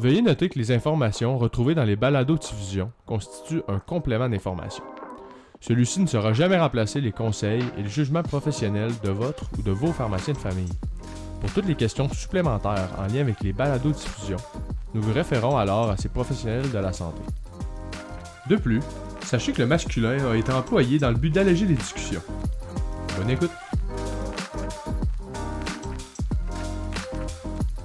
Veuillez noter que les informations retrouvées dans les balados-diffusions constituent un complément d'information. Celui-ci ne sera jamais remplacer les conseils et le jugement professionnel de votre ou de vos pharmaciens de famille. Pour toutes les questions supplémentaires en lien avec les balados-diffusions, nous vous référons alors à ces professionnels de la santé. De plus, sachez que le masculin a été employé dans le but d'alléger les discussions. Bonne écoute!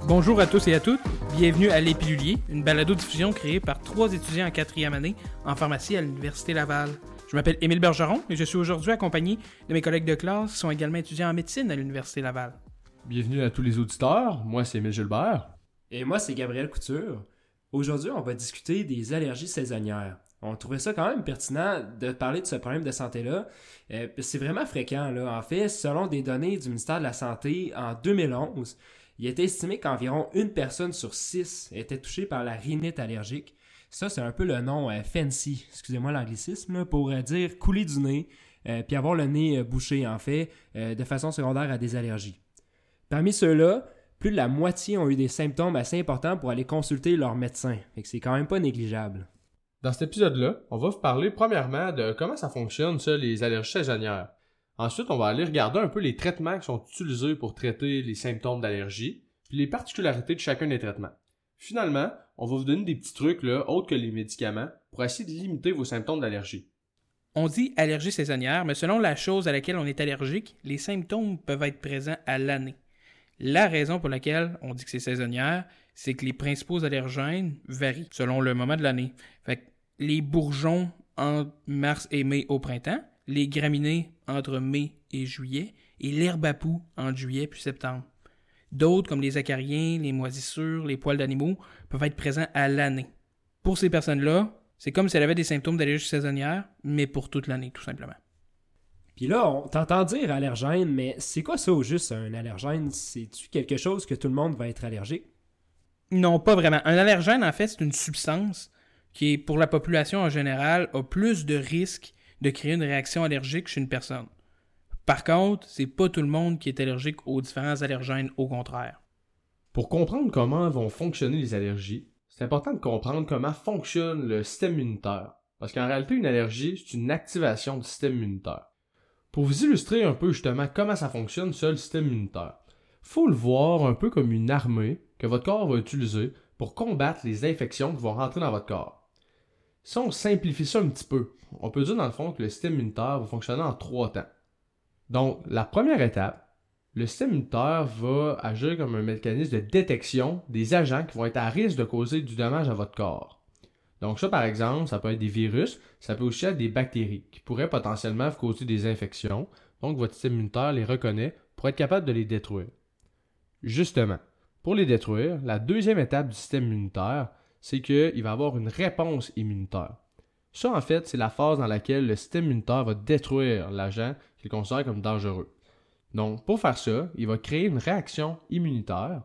Bonjour à tous et à toutes, bienvenue à l'Épilulier, une balado-diffusion créée par trois étudiants en quatrième année en pharmacie à l'Université Laval. Je m'appelle Émile Bergeron et je suis aujourd'hui accompagné de mes collègues de classe qui sont également étudiants en médecine à l'Université Laval. Bienvenue à tous les auditeurs, moi c'est Émile Gilbert. Et moi c'est Gabriel Couture. Aujourd'hui on va discuter des allergies saisonnières. On trouvait ça quand même pertinent de parler de ce problème de santé-là. Euh, c'est vraiment fréquent. Là. En fait, selon des données du ministère de la Santé en 2011, il est estimé qu'environ une personne sur six était touchée par la rhinite allergique. Ça, c'est un peu le nom euh, fancy, excusez-moi l'anglicisme, pour euh, dire couler du nez, euh, puis avoir le nez bouché, en fait, de façon secondaire à des allergies. Parmi ceux-là, plus de la moitié ont eu des symptômes assez importants pour aller consulter leur médecin. Que c'est quand même pas négligeable. Dans cet épisode-là, on va vous parler premièrement de comment ça fonctionne, ça, les allergies saisonnières. Ensuite, on va aller regarder un peu les traitements qui sont utilisés pour traiter les symptômes d'allergie, puis les particularités de chacun des traitements. Finalement, on va vous donner des petits trucs, là, autres que les médicaments, pour essayer de limiter vos symptômes d'allergie. On dit allergie saisonnière, mais selon la chose à laquelle on est allergique, les symptômes peuvent être présents à l'année. La raison pour laquelle on dit que c'est saisonnière, c'est que les principaux allergènes varient selon le moment de l'année. Fait les bourgeons en mars et mai au printemps, les graminées entre mai et juillet, et l'herbe à poux entre juillet puis septembre. D'autres, comme les acariens, les moisissures, les poils d'animaux, peuvent être présents à l'année. Pour ces personnes-là, c'est comme si elles avaient des symptômes d'allergie saisonnière, mais pour toute l'année, tout simplement. Puis là, on t'entend dire allergène, mais c'est quoi ça au juste un allergène? C'est-tu quelque chose que tout le monde va être allergique? Non, pas vraiment. Un allergène, en fait, c'est une substance qui, pour la population en général, a plus de risques de créer une réaction allergique chez une personne. Par contre, c'est pas tout le monde qui est allergique aux différents allergènes, au contraire. Pour comprendre comment vont fonctionner les allergies, c'est important de comprendre comment fonctionne le système immunitaire. Parce qu'en réalité, une allergie, c'est une activation du système immunitaire. Pour vous illustrer un peu justement comment ça fonctionne, ce le système immunitaire, faut le voir un peu comme une armée que votre corps va utiliser pour combattre les infections qui vont rentrer dans votre corps. Si on simplifie ça un petit peu, on peut dire dans le fond que le système immunitaire va fonctionner en trois temps. Donc, la première étape, le système immunitaire va agir comme un mécanisme de détection des agents qui vont être à risque de causer du dommage à votre corps. Donc ça, par exemple, ça peut être des virus, ça peut aussi être des bactéries qui pourraient potentiellement vous causer des infections. Donc votre système immunitaire les reconnaît pour être capable de les détruire. Justement, pour les détruire, la deuxième étape du système immunitaire, c'est qu'il va avoir une réponse immunitaire. Ça, en fait, c'est la phase dans laquelle le système immunitaire va détruire l'agent qu'il considère comme dangereux. Donc, pour faire ça, il va créer une réaction immunitaire.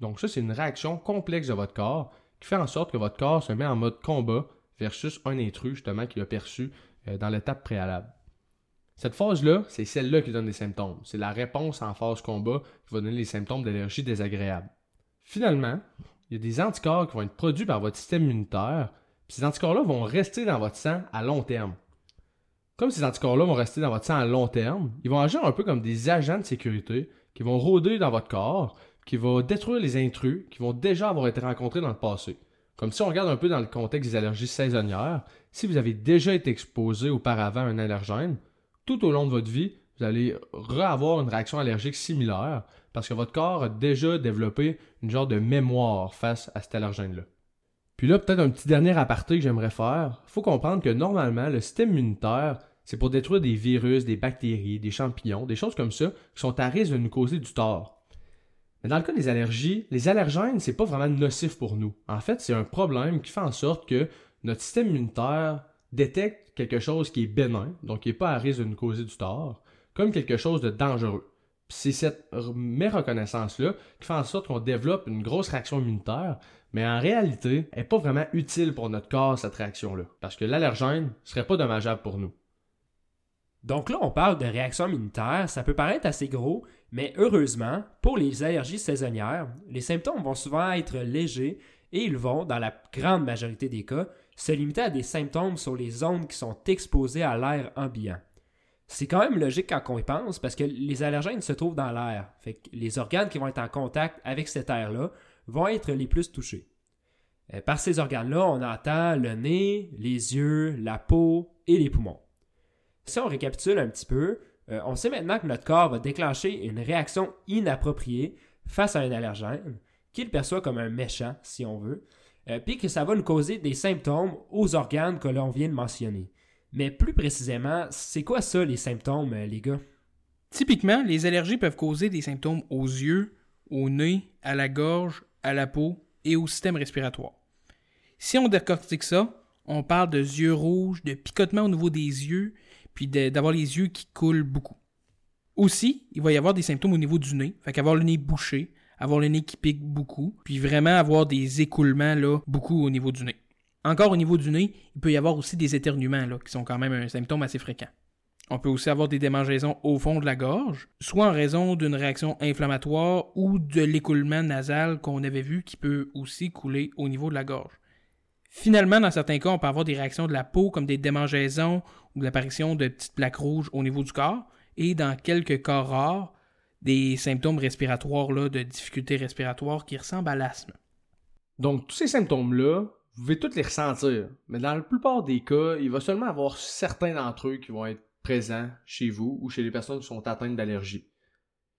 Donc, ça, c'est une réaction complexe de votre corps qui fait en sorte que votre corps se met en mode combat versus un intrus, justement, qu'il a perçu euh, dans l'étape préalable. Cette phase-là, c'est celle-là qui donne des symptômes. C'est la réponse en phase combat qui va donner les symptômes d'allergie désagréable. Finalement, il y a des anticorps qui vont être produits par votre système immunitaire, puis ces anticorps-là vont rester dans votre sang à long terme. Comme ces anticorps-là vont rester dans votre sang à long terme, ils vont agir un peu comme des agents de sécurité qui vont rôder dans votre corps, qui vont détruire les intrus qui vont déjà avoir été rencontrés dans le passé. Comme si on regarde un peu dans le contexte des allergies saisonnières, si vous avez déjà été exposé auparavant à un allergène, tout au long de votre vie, vous allez re-avoir une réaction allergique similaire parce que votre corps a déjà développé une genre de mémoire face à cet allergène-là. Puis là, peut-être un petit dernier aparté que j'aimerais faire. faut comprendre que normalement, le système immunitaire, c'est pour détruire des virus, des bactéries, des champignons, des choses comme ça, qui sont à risque de nous causer du tort. Mais dans le cas des allergies, les allergènes, c'est pas vraiment nocif pour nous. En fait, c'est un problème qui fait en sorte que notre système immunitaire détecte quelque chose qui est bénin, donc qui n'est pas à risque de nous causer du tort, comme quelque chose de dangereux. C'est cette méreconnaissance-là qui fait en sorte qu'on développe une grosse réaction immunitaire, mais en réalité, elle n'est pas vraiment utile pour notre corps, cette réaction-là, parce que l'allergène serait pas dommageable pour nous. Donc là, on parle de réaction immunitaire, ça peut paraître assez gros, mais heureusement, pour les allergies saisonnières, les symptômes vont souvent être légers et ils vont, dans la grande majorité des cas, se limiter à des symptômes sur les zones qui sont exposées à l'air ambiant. C'est quand même logique quand on y pense parce que les allergènes se trouvent dans l'air. Les organes qui vont être en contact avec cet air-là vont être les plus touchés. Euh, par ces organes-là, on entend le nez, les yeux, la peau et les poumons. Si on récapitule un petit peu, euh, on sait maintenant que notre corps va déclencher une réaction inappropriée face à un allergène, qu'il perçoit comme un méchant, si on veut, euh, puis que ça va nous causer des symptômes aux organes que l'on vient de mentionner. Mais plus précisément, c'est quoi ça les symptômes, les gars? Typiquement, les allergies peuvent causer des symptômes aux yeux, au nez, à la gorge, à la peau et au système respiratoire. Si on décortique ça, on parle de yeux rouges, de picotement au niveau des yeux, puis d'avoir les yeux qui coulent beaucoup. Aussi, il va y avoir des symptômes au niveau du nez, fait qu'avoir le nez bouché, avoir le nez qui pique beaucoup, puis vraiment avoir des écoulements là, beaucoup au niveau du nez. Encore au niveau du nez, il peut y avoir aussi des éternuements là, qui sont quand même un symptôme assez fréquent. On peut aussi avoir des démangeaisons au fond de la gorge, soit en raison d'une réaction inflammatoire ou de l'écoulement nasal qu'on avait vu qui peut aussi couler au niveau de la gorge. Finalement, dans certains cas, on peut avoir des réactions de la peau comme des démangeaisons ou l'apparition de petites plaques rouges au niveau du corps, et dans quelques cas rares, des symptômes respiratoires là, de difficultés respiratoires qui ressemblent à l'asthme. Donc, tous ces symptômes-là, vous pouvez tous les ressentir, mais dans la plupart des cas, il va seulement avoir certains d'entre eux qui vont être présents chez vous ou chez les personnes qui sont atteintes d'allergies.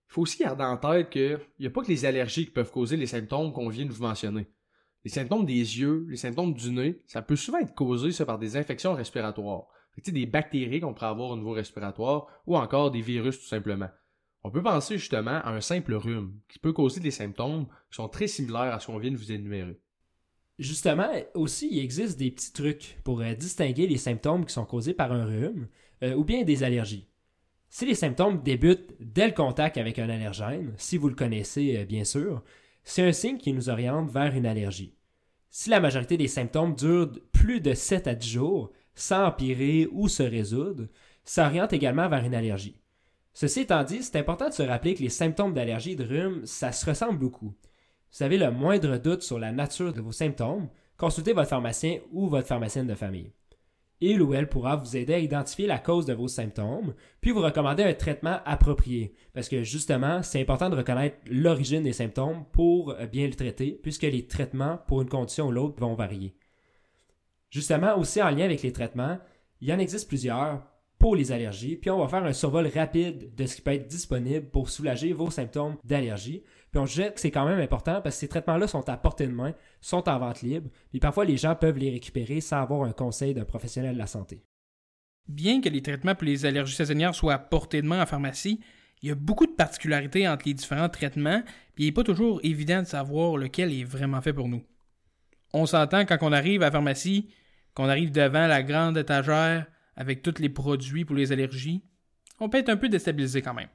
Il faut aussi garder en tête qu'il n'y a pas que les allergies qui peuvent causer les symptômes qu'on vient de vous mentionner. Les symptômes des yeux, les symptômes du nez, ça peut souvent être causé par des infections respiratoires. des bactéries qu'on pourrait avoir au niveau respiratoire ou encore des virus tout simplement. On peut penser justement à un simple rhume qui peut causer des symptômes qui sont très similaires à ce qu'on vient de vous énumérer. Justement, aussi, il existe des petits trucs pour euh, distinguer les symptômes qui sont causés par un rhume euh, ou bien des allergies. Si les symptômes débutent dès le contact avec un allergène, si vous le connaissez euh, bien sûr, c'est un signe qui nous oriente vers une allergie. Si la majorité des symptômes durent plus de 7 à 10 jours, sans empirer ou se résoudre, ça oriente également vers une allergie. Ceci étant dit, c'est important de se rappeler que les symptômes d'allergie et de rhume, ça se ressemble beaucoup. Vous avez le moindre doute sur la nature de vos symptômes, consultez votre pharmacien ou votre pharmacienne de famille il ou elle pourra vous aider à identifier la cause de vos symptômes, puis vous recommander un traitement approprié. Parce que justement, c'est important de reconnaître l'origine des symptômes pour euh, bien le traiter, puisque les traitements pour une condition ou l'autre vont varier. Justement, aussi en lien avec les traitements, il y en existe plusieurs les allergies, puis on va faire un survol rapide de ce qui peut être disponible pour soulager vos symptômes d'allergie. Puis on jette que c'est quand même important parce que ces traitements-là sont à portée de main, sont en vente libre, puis parfois les gens peuvent les récupérer sans avoir un conseil d'un professionnel de la santé. Bien que les traitements pour les allergies saisonnières soient à portée de main en pharmacie, il y a beaucoup de particularités entre les différents traitements, puis il n'est pas toujours évident de savoir lequel est vraiment fait pour nous. On s'entend quand on arrive à la pharmacie, qu'on arrive devant la grande étagère avec tous les produits pour les allergies, on peut être un peu déstabilisé quand même.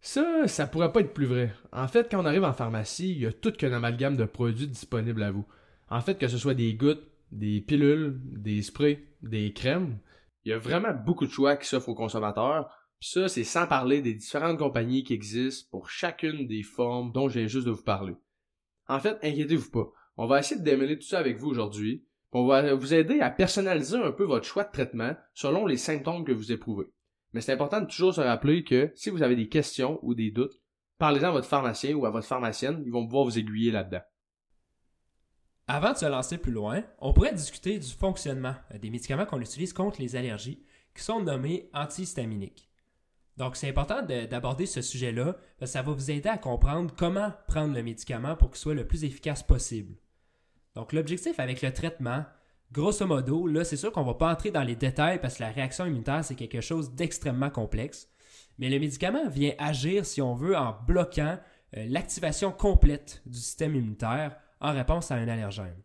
Ça, ça pourrait pas être plus vrai. En fait, quand on arrive en pharmacie, il y a tout qu'un amalgame de produits disponibles à vous. En fait, que ce soit des gouttes, des pilules, des sprays, des crèmes, il y a vraiment beaucoup de choix qui s'offrent aux consommateurs. Puis ça, c'est sans parler des différentes compagnies qui existent pour chacune des formes dont viens juste de vous parler. En fait, inquiétez-vous pas. On va essayer de démêler tout ça avec vous aujourd'hui. On va vous aider à personnaliser un peu votre choix de traitement selon les symptômes que vous éprouvez. Mais c'est important de toujours se rappeler que si vous avez des questions ou des doutes, parlez-en à votre pharmacien ou à votre pharmacienne, ils vont pouvoir vous aiguiller là-dedans. Avant de se lancer plus loin, on pourrait discuter du fonctionnement des médicaments qu'on utilise contre les allergies, qui sont nommés antihistaminiques. Donc c'est important d'aborder ce sujet-là, ça va vous aider à comprendre comment prendre le médicament pour qu'il soit le plus efficace possible. Donc l'objectif avec le traitement, Grosso modo, là, c'est sûr qu'on va pas entrer dans les détails parce que la réaction immunitaire, c'est quelque chose d'extrêmement complexe. Mais le médicament vient agir, si on veut, en bloquant euh, l'activation complète du système immunitaire en réponse à un allergène.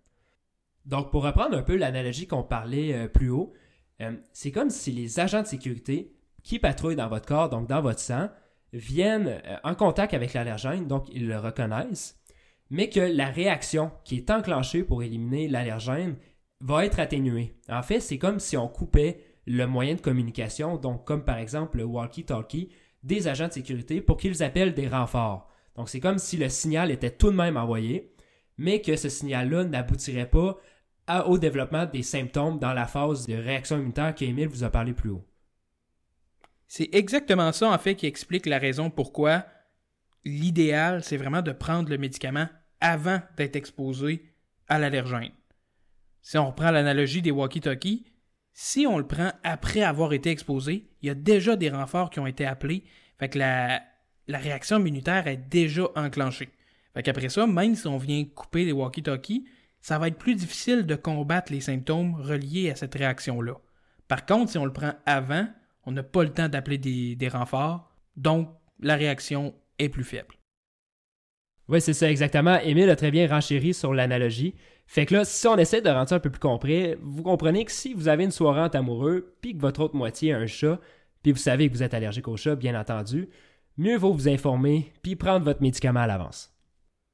Donc, pour reprendre un peu l'analogie qu'on parlait euh, plus haut, euh, c'est comme si les agents de sécurité qui patrouillent dans votre corps, donc dans votre sang, viennent en contact avec l'allergène, donc ils le reconnaissent, mais que la réaction qui est enclenchée pour éliminer l'allergène va être atténué. En fait, c'est comme si on coupait le moyen de communication, donc comme par exemple le walkie-talkie, des agents de sécurité pour qu'ils appellent des renforts. Donc c'est comme si le signal était tout de même envoyé, mais que ce signal-là n'aboutirait pas au développement des symptômes dans la phase de réaction immunitaire qu'Émile vous a parlé plus haut. C'est exactement ça, en fait, qui explique la raison pourquoi l'idéal, c'est vraiment de prendre le médicament avant d'être exposé à l'allergène. Si on reprend l'analogie des walkie-talkies, si on le prend après avoir été exposé, il y a déjà des renforts qui ont été appelés, fait que la, la réaction immunitaire est déjà enclenchée. Fait qu'après ça, même si on vient couper les walkie-talkies, ça va être plus difficile de combattre les symptômes reliés à cette réaction-là. Par contre, si on le prend avant, on n'a pas le temps d'appeler des, renforts, donc la réaction est plus faible. Oui, c'est ça exactement. Émile a très bien renchéri sur l'analogie. Fait que là, si on essaie de rendre ça un peu plus compris, vous comprenez que si vous avez une soirée entre amoureux, puis que votre autre moitié a un chat, puis vous savez que vous êtes allergique au chat, bien entendu, mieux vaut vous informer, puis prendre votre médicament à l'avance.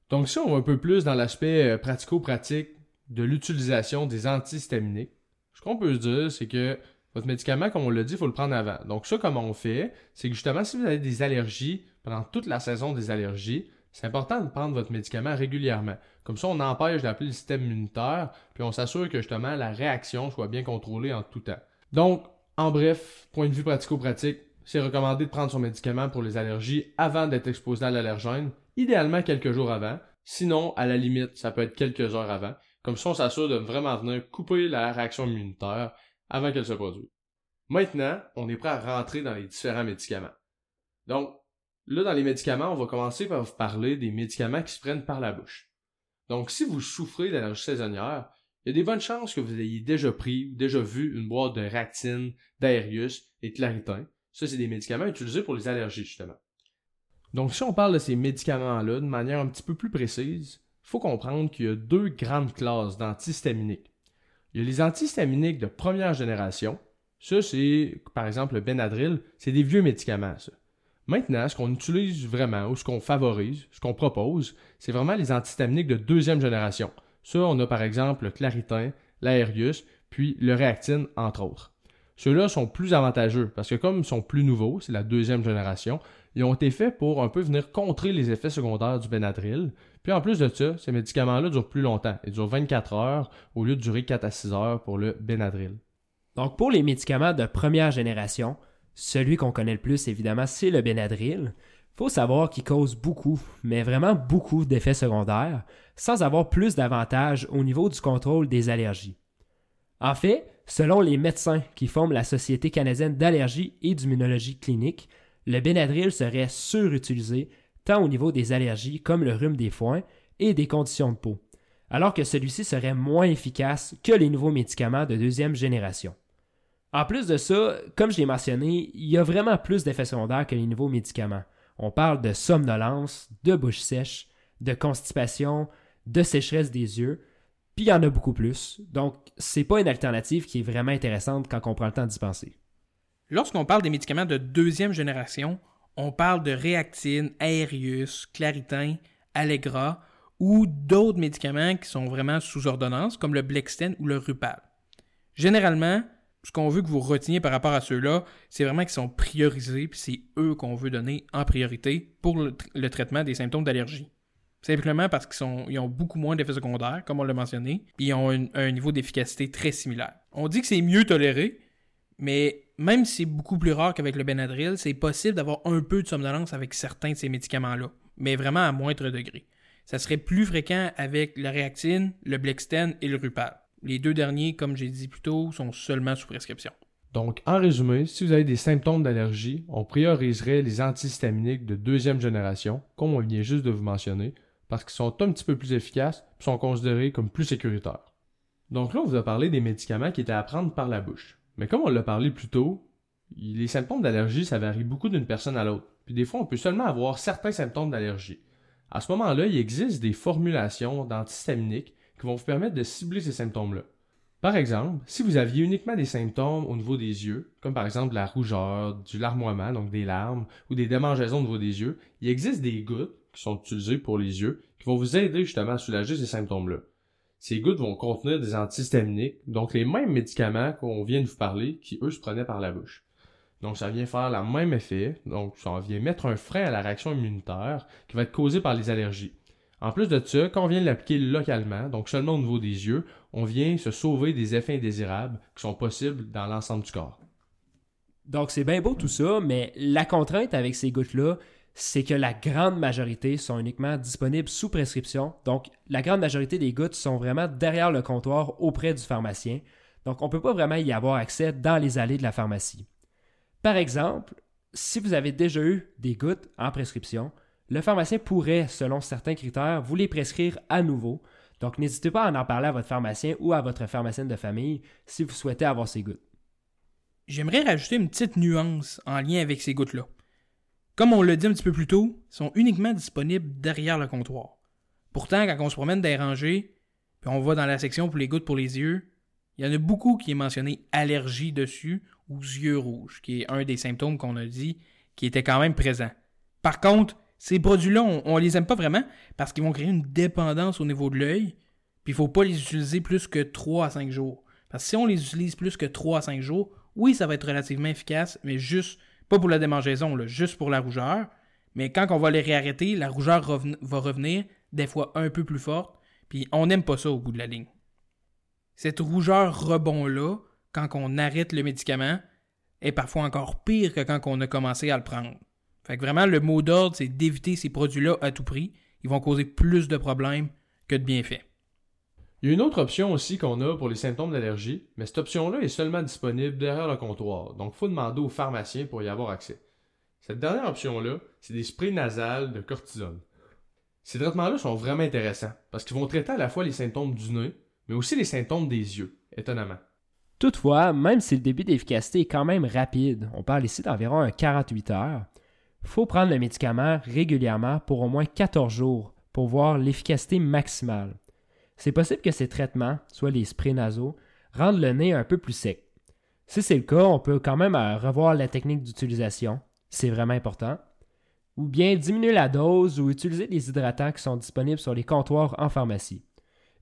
Donc si on va un peu plus dans l'aspect euh, pratico-pratique de l'utilisation des antihistaminiques, ce qu'on peut se dire, c'est que votre médicament, comme on l'a dit, il faut le prendre avant. Donc ça, comment on fait, c'est que justement, si vous avez des allergies pendant toute la saison des allergies, c'est important de prendre votre médicament régulièrement. Comme ça, on empêche d'appeler le système immunitaire, puis on s'assure que justement la réaction soit bien contrôlée en tout temps. Donc, en bref, point de vue pratico-pratique, c'est recommandé de prendre son médicament pour les allergies avant d'être exposé à l'allergène, idéalement quelques jours avant. Sinon, à la limite, ça peut être quelques heures avant. Comme ça, on s'assure de vraiment venir couper la réaction immunitaire avant qu'elle se produise. Maintenant, on est prêt à rentrer dans les différents médicaments. Donc, là, dans les médicaments, on va commencer par vous parler des médicaments qui se prennent par la bouche. Donc, si vous souffrez d'allergie saisonnière, il y a des bonnes chances que vous ayez déjà pris ou déjà vu une boîte de Ractine, d'Aerius et de Claritin. Ça, c'est des médicaments utilisés pour les allergies, justement. Donc, si on parle de ces médicaments-là de manière un petit peu plus précise, il faut comprendre qu'il y a deux grandes classes d'antihistaminiques. Il y a les antihistaminiques de première génération. Ça, c'est, par exemple, le Benadryl, c'est des vieux médicaments, ça. Maintenant, ce qu'on utilise vraiment, ou ce qu'on favorise, ce qu'on propose, c'est vraiment les antihistaminiques de deuxième génération. Ça, on a par exemple le Claritin, l'Aerius, puis le Réactine, entre autres. Ceux-là sont plus avantageux parce que comme ils sont plus nouveaux, c'est la deuxième génération, ils ont été faits pour un peu venir contrer les effets secondaires du Benadryl. Puis en plus de ça, ces médicaments-là durent plus longtemps. Ils durent 24 heures au lieu de durer 4 à 6 heures pour le Benadryl. Donc pour les médicaments de première génération, celui qu'on connaît le plus évidemment, c'est le Benadryl. Faut savoir qu'il cause beaucoup, mais vraiment beaucoup d'effets secondaires, sans avoir plus d'avantages au niveau du contrôle des allergies. En fait, selon les médecins qui forment la Société canadienne d'allergie et d'immunologie clinique, le Benadryl serait surutilisé tant au niveau des allergies comme le rhume des foins et des conditions de peau, alors que celui-ci serait moins efficace que les nouveaux médicaments de deuxième génération. En plus de ça, comme je l'ai mentionné, il y a vraiment plus d'effets secondaires que les nouveaux médicaments. On parle de somnolence, de bouche sèche, de constipation, de sécheresse des yeux, puis il y en a beaucoup plus. Donc, c'est pas une alternative qui est vraiment intéressante quand on prend le temps d'y penser. Lorsqu'on parle des médicaments de deuxième génération, on parle de Réactine, Aerius, Claritin, Allegra ou d'autres médicaments qui sont vraiment sous ordonnance, comme le Blexten ou le Rupal. Généralement, ce qu'on veut que vous reteniez par rapport à ceux-là, c'est vraiment qu'ils sont priorisés, puis c'est eux qu'on veut donner en priorité pour le, traitement des symptômes d'allergie. Simplement parce qu'ils ont beaucoup moins d'effets secondaires, comme on l'a mentionné, puis ils ont un niveau d'efficacité très similaire. On dit que c'est mieux toléré, mais même si c'est beaucoup plus rare qu'avec le Benadryl, c'est possible d'avoir un peu de somnolence avec certains de ces médicaments-là, mais vraiment à moindre degré. Ça serait plus fréquent avec la réactine, le Blexten et le Rupal. Les deux derniers, comme j'ai dit plus tôt, sont seulement sous prescription. Donc, en résumé, si vous avez des symptômes d'allergie, on prioriserait les antihistaminiques de deuxième génération, comme on vient juste de vous mentionner, parce qu'ils sont un petit peu plus efficaces et sont considérés comme plus sécuritaires. Donc là, on vous a parlé des médicaments qui étaient à prendre par la bouche. Mais comme on l'a parlé plus tôt, les symptômes d'allergie, ça varie beaucoup d'une personne à l'autre. Puis des fois, on peut seulement avoir certains symptômes d'allergie. À ce moment-là, il existe des formulations d'antihistaminiques qui vont vous permettre de cibler ces symptômes-là. Par exemple, si vous aviez uniquement des symptômes au niveau des yeux, comme par exemple la rougeur, du larmoiement, donc des larmes, ou des démangeaisons au niveau des yeux, il existe des gouttes qui sont utilisées pour les yeux qui vont vous aider justement à soulager ces symptômes-là. Ces gouttes vont contenir des antihistaminiques, donc les mêmes médicaments qu'on vient de vous parler, qui eux se prenaient par la bouche. Donc ça vient faire le même effet, donc ça vient mettre un frein à la réaction immunitaire qui va être causée par les allergies. En plus de ça, quand on vient l'appliquer localement, donc seulement au niveau des yeux, on vient se sauver des effets indésirables qui sont possibles dans l'ensemble du corps. Donc c'est bien beau tout ça, mais la contrainte avec ces gouttes-là, c'est que la grande majorité sont uniquement disponibles sous prescription. Donc la grande majorité des gouttes sont vraiment derrière le comptoir auprès du pharmacien. Donc on ne peut pas vraiment y avoir accès dans les allées de la pharmacie. Par exemple, si vous avez déjà eu des gouttes en prescription, le pharmacien pourrait, selon certains critères, vous les prescrire à nouveau. Donc n'hésitez pas à en parler à votre pharmacien ou à votre pharmacienne de famille si vous souhaitez avoir ces gouttes. J'aimerais rajouter une petite nuance en lien avec ces gouttes-là. Comme on l'a dit un petit peu plus tôt, sont uniquement disponibles derrière le comptoir. Pourtant, quand on se promène les rangées, puis on va dans la section pour les gouttes pour les yeux, il y en a beaucoup qui est mentionné allergie dessus ou yeux rouges, qui est un des symptômes qu'on a dit qui était quand même présent. Par contre, ces produits-là, on, ne les aime pas vraiment parce qu'ils vont créer une dépendance au niveau de l'œil, puis il faut pas les utiliser plus que 3 à 5 jours. Parce que si on les utilise plus que 3 à 5 jours, oui, ça va être relativement efficace, mais juste, pas pour la démangeaison, juste pour la rougeur. Mais quand on va les réarrêter, la rougeur va revenir, des fois un peu plus forte, puis on n'aime pas ça au bout de la ligne. Cette rougeur rebond-là, quand on arrête le médicament, est parfois encore pire que quand on a commencé à le prendre. Fait que vraiment, le mot d'ordre, c'est d'éviter ces produits-là à tout prix. Ils vont causer plus de problèmes que de bienfaits. Il y a une autre option aussi qu'on a pour les symptômes d'allergie, mais cette option-là est seulement disponible derrière le comptoir, donc il faut demander au pharmacien pour y avoir accès. Cette dernière option-là, c'est des sprays nasales de cortisone. Ces traitements-là sont vraiment intéressants parce qu'ils vont traiter à la fois les symptômes du nez, mais aussi les symptômes des yeux, étonnamment. Toutefois, même si le début d'efficacité est quand même rapide, on parle ici d'environ 48 heures, faut prendre le médicament régulièrement pour au moins 14 jours pour voir l'efficacité maximale. C'est possible que ces traitements, soit les sprays nasaux, rendent le nez un peu plus sec. Si c'est le cas, on peut quand même euh, revoir la technique d'utilisation, c'est vraiment important, ou bien diminuer la dose ou utiliser des hydratants qui sont disponibles sur les comptoirs en pharmacie.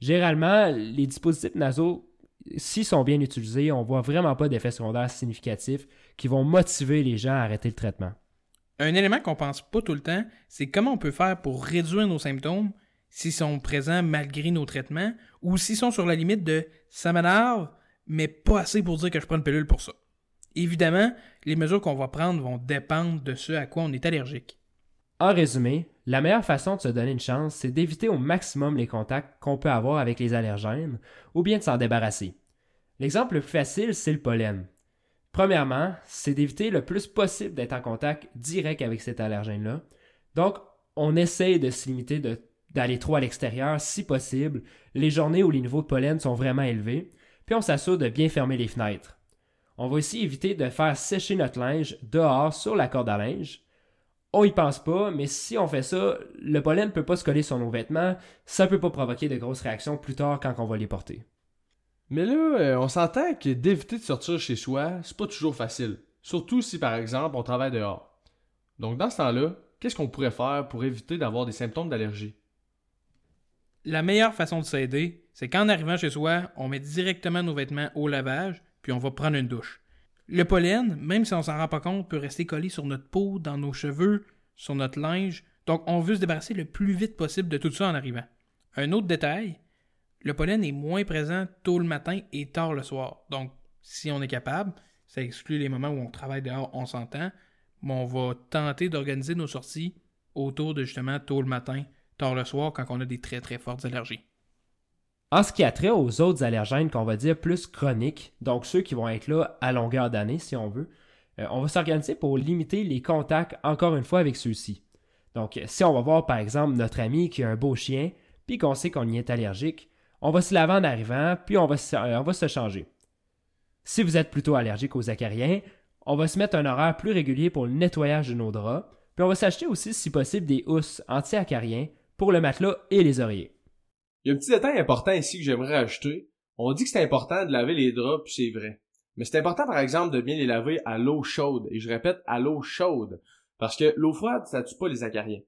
Généralement, les dispositifs nasaux, s'ils sont bien utilisés, on ne voit vraiment pas d'effets secondaires significatifs qui vont motiver les gens à arrêter le traitement. Un élément qu'on pense pas tout le temps, c'est comment on peut faire pour réduire nos symptômes s'ils sont présents malgré nos traitements ou s'ils sont sur la limite de ça m'énerve, mais pas assez pour dire que je prends une pilule pour ça. Évidemment, les mesures qu'on va prendre vont dépendre de ce à quoi on est allergique. En résumé, la meilleure façon de se donner une chance, c'est d'éviter au maximum les contacts qu'on peut avoir avec les allergènes ou bien de s'en débarrasser. L'exemple le plus facile, c'est le pollen. Premièrement, c'est d'éviter le plus possible d'être en contact direct avec cet allergène-là. Donc, on essaye de se limiter d'aller trop à l'extérieur si possible, les journées où les niveaux de pollen sont vraiment élevés, puis on s'assure de bien fermer les fenêtres. On va aussi éviter de faire sécher notre linge dehors sur la corde à linge, on y pense pas, mais si on fait ça, le pollen ne peut pas se coller sur nos vêtements, ça peut pas provoquer de grosses réactions plus tard quand on va les porter. Mais là, euh, on s'entend que d'éviter de sortir chez soi, c'est pas toujours facile. Surtout si, par exemple, on travaille dehors. Donc, dans ce temps-là, qu'est-ce qu'on pourrait faire pour éviter d'avoir des symptômes d'allergie? La meilleure façon de s'aider, c'est qu'en arrivant chez soi, on met directement nos vêtements au lavage, puis on va prendre une douche. Le pollen, même si on s'en rend pas compte, peut rester collé sur notre peau, dans nos cheveux, sur notre linge. Donc, on veut se débarrasser le plus vite possible de tout ça en arrivant. Un autre détail, le pollen est moins présent tôt le matin et tard le soir. Donc, si on est capable, ça exclut les moments où on travaille dehors, on s'entend, mais on va tenter d'organiser nos sorties autour de justement tôt le matin, tard le soir, quand on a des très très fortes allergies. En ce qui a trait aux autres allergènes qu'on va dire plus chroniques, donc ceux qui vont être là à longueur d'année si on veut, euh, on va s'organiser pour limiter les contacts encore une fois avec ceux-ci. Donc si on va voir par exemple notre ami qui a un beau chien, puis qu'on sait qu'on y est allergique, on va se laver en arrivant, puis on va, se, euh, on changer. Si vous êtes plutôt allergique aux acariens, on va se mettre un horaire plus régulier pour le nettoyage de nos draps, puis on va s'acheter aussi si possible des housses anti-acariens pour le matelas et les oreillers. Il y a un petit détail important ici que j'aimerais ajouter. On dit que c'est important de laver les draps, puis c'est vrai. Mais c'est important, par exemple, de bien les laver à l'eau chaude. Et je répète, à l'eau chaude. Parce que l'eau froide, ça tue pas les acariens.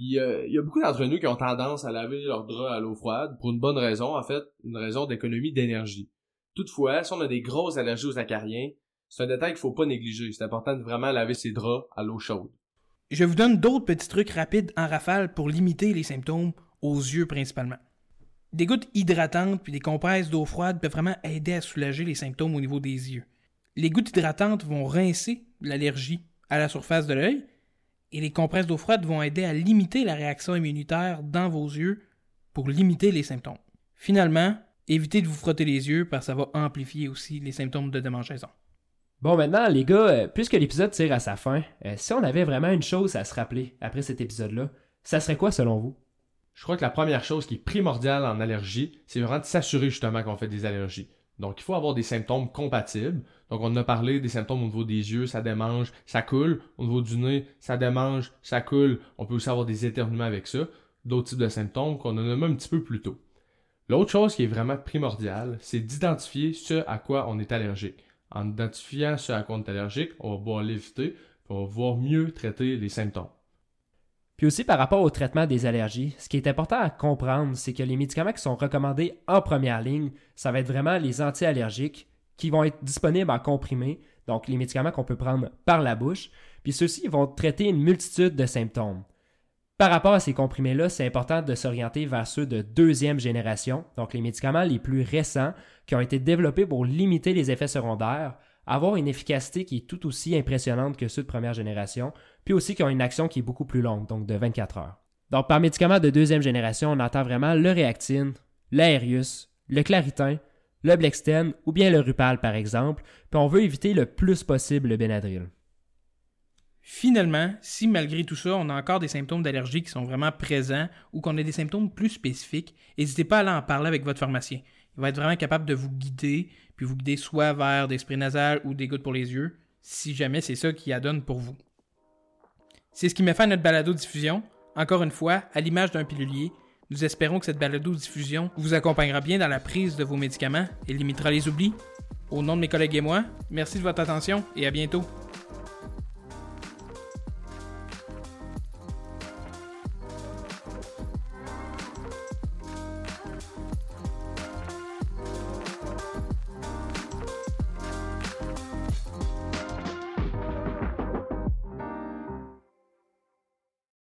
Euh, il y a beaucoup d'entre nous qui ont tendance à laver leurs draps à l'eau froide, pour une bonne raison, en fait, une raison d'économie d'énergie. Toutefois, si on a des grosses allergies aux acariens, c'est un détail qu'il faut pas négliger. C'est important de vraiment laver ses draps à l'eau chaude. Je vous donne d'autres petits trucs rapides en rafale pour limiter les symptômes aux yeux principalement. Des gouttes hydratantes puis des compresses d'eau froide peuvent vraiment aider à soulager les symptômes au niveau des yeux. Les gouttes hydratantes vont rincer l'allergie à la surface de l'œil et les compresses d'eau froide vont aider à limiter la réaction immunitaire dans vos yeux pour limiter les symptômes. Finalement, évitez de vous frotter les yeux parce que ça va amplifier aussi les symptômes de démangeaison. Bon, maintenant, les gars, euh, puisque l'épisode tire à sa fin, euh, si on avait vraiment une chose à se rappeler après cet épisode-là, ça serait quoi selon vous? Je crois que la première chose qui est primordiale en allergie, c'est vraiment de s'assurer justement qu'on fait des allergies. Donc, il faut avoir des symptômes compatibles. Donc, on a parlé des symptômes au niveau des yeux, ça démange, ça coule. Au niveau du nez, ça démange, ça coule. On peut aussi avoir des éternuements avec ça. D'autres types de symptômes qu'on a nommé un petit peu plus tôt. L'autre chose qui est vraiment primordiale, c'est d'identifier ce à quoi on est allergique. En identifiant ce à quoi on est allergique, on va pouvoir l'éviter, on va pouvoir mieux traiter les symptômes. Puis aussi par rapport au traitement des allergies, ce qui est important à comprendre, c'est que les médicaments qui sont recommandés en première ligne, ça va être vraiment les anti-allergiques qui vont être disponibles en comprimé, donc les médicaments qu'on peut prendre par la bouche, puis ceux-ci vont traiter une multitude de symptômes. Par rapport à ces comprimés-là, c'est important de s'orienter vers ceux de deuxième génération, donc les médicaments les plus récents qui ont été développés pour limiter les effets secondaires, avoir une efficacité qui est tout aussi impressionnante que ceux de première génération, puis aussi qui ont une action qui est beaucoup plus longue, donc de 24 heures. Donc par médicament de deuxième génération, on entend vraiment le Réactine, l'Aerius, le Claritin, le Blexten ou bien le Rupal par exemple, puis on veut éviter le plus possible le Benadryl. Finalement, si malgré tout ça, on a encore des symptômes d'allergie qui sont vraiment présents ou qu'on a des symptômes plus spécifiques, n'hésitez pas à aller en parler avec votre pharmacien. Il va être vraiment capable de vous guider, puis vous guider soit vers des sprays nasales ou des gouttes pour les yeux, si jamais c'est ça qui adonne pour vous. C'est ce qui met fin à notre balado-diffusion. Encore une fois, à l'image d'un pilulier, nous espérons que cette balado-diffusion vous accompagnera bien dans la prise de vos médicaments et limitera les oublis. Au nom de mes collègues et moi, merci de votre attention et à bientôt.